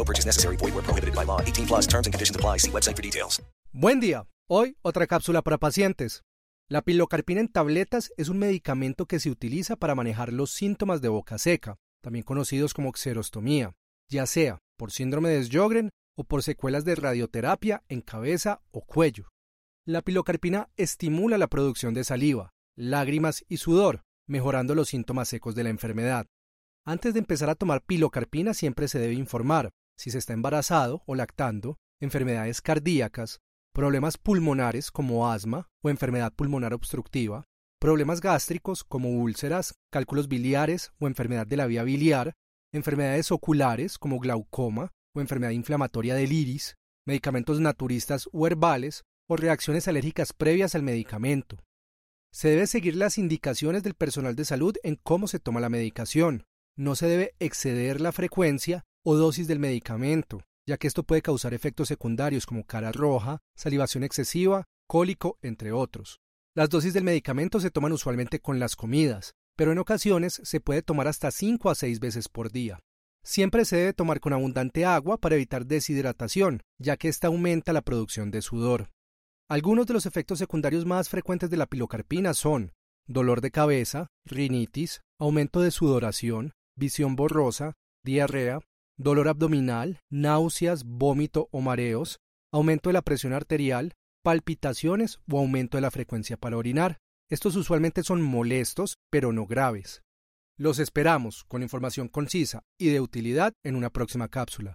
No purchase necessary. Void where prohibited by law. 18 plus terms and conditions apply. See website for details. Buen día. Hoy otra cápsula para pacientes. La pilocarpina en tabletas es un medicamento que se utiliza para manejar los síntomas de boca seca, también conocidos como xerostomía, ya sea por síndrome de Sjögren o por secuelas de radioterapia en cabeza o cuello. La pilocarpina estimula la producción de saliva, lágrimas y sudor, mejorando los síntomas secos de la enfermedad. Antes de empezar a tomar pilocarpina siempre se debe informar si se está embarazado o lactando, enfermedades cardíacas, problemas pulmonares como asma o enfermedad pulmonar obstructiva, problemas gástricos como úlceras, cálculos biliares o enfermedad de la vía biliar, enfermedades oculares como glaucoma o enfermedad inflamatoria del iris, medicamentos naturistas o herbales o reacciones alérgicas previas al medicamento. Se debe seguir las indicaciones del personal de salud en cómo se toma la medicación. No se debe exceder la frecuencia o dosis del medicamento, ya que esto puede causar efectos secundarios como cara roja, salivación excesiva, cólico, entre otros. Las dosis del medicamento se toman usualmente con las comidas, pero en ocasiones se puede tomar hasta 5 a 6 veces por día. Siempre se debe tomar con abundante agua para evitar deshidratación, ya que esta aumenta la producción de sudor. Algunos de los efectos secundarios más frecuentes de la pilocarpina son dolor de cabeza, rinitis, aumento de sudoración, visión borrosa, diarrea, dolor abdominal, náuseas, vómito o mareos, aumento de la presión arterial, palpitaciones o aumento de la frecuencia para orinar. Estos usualmente son molestos, pero no graves. Los esperamos con información concisa y de utilidad en una próxima cápsula.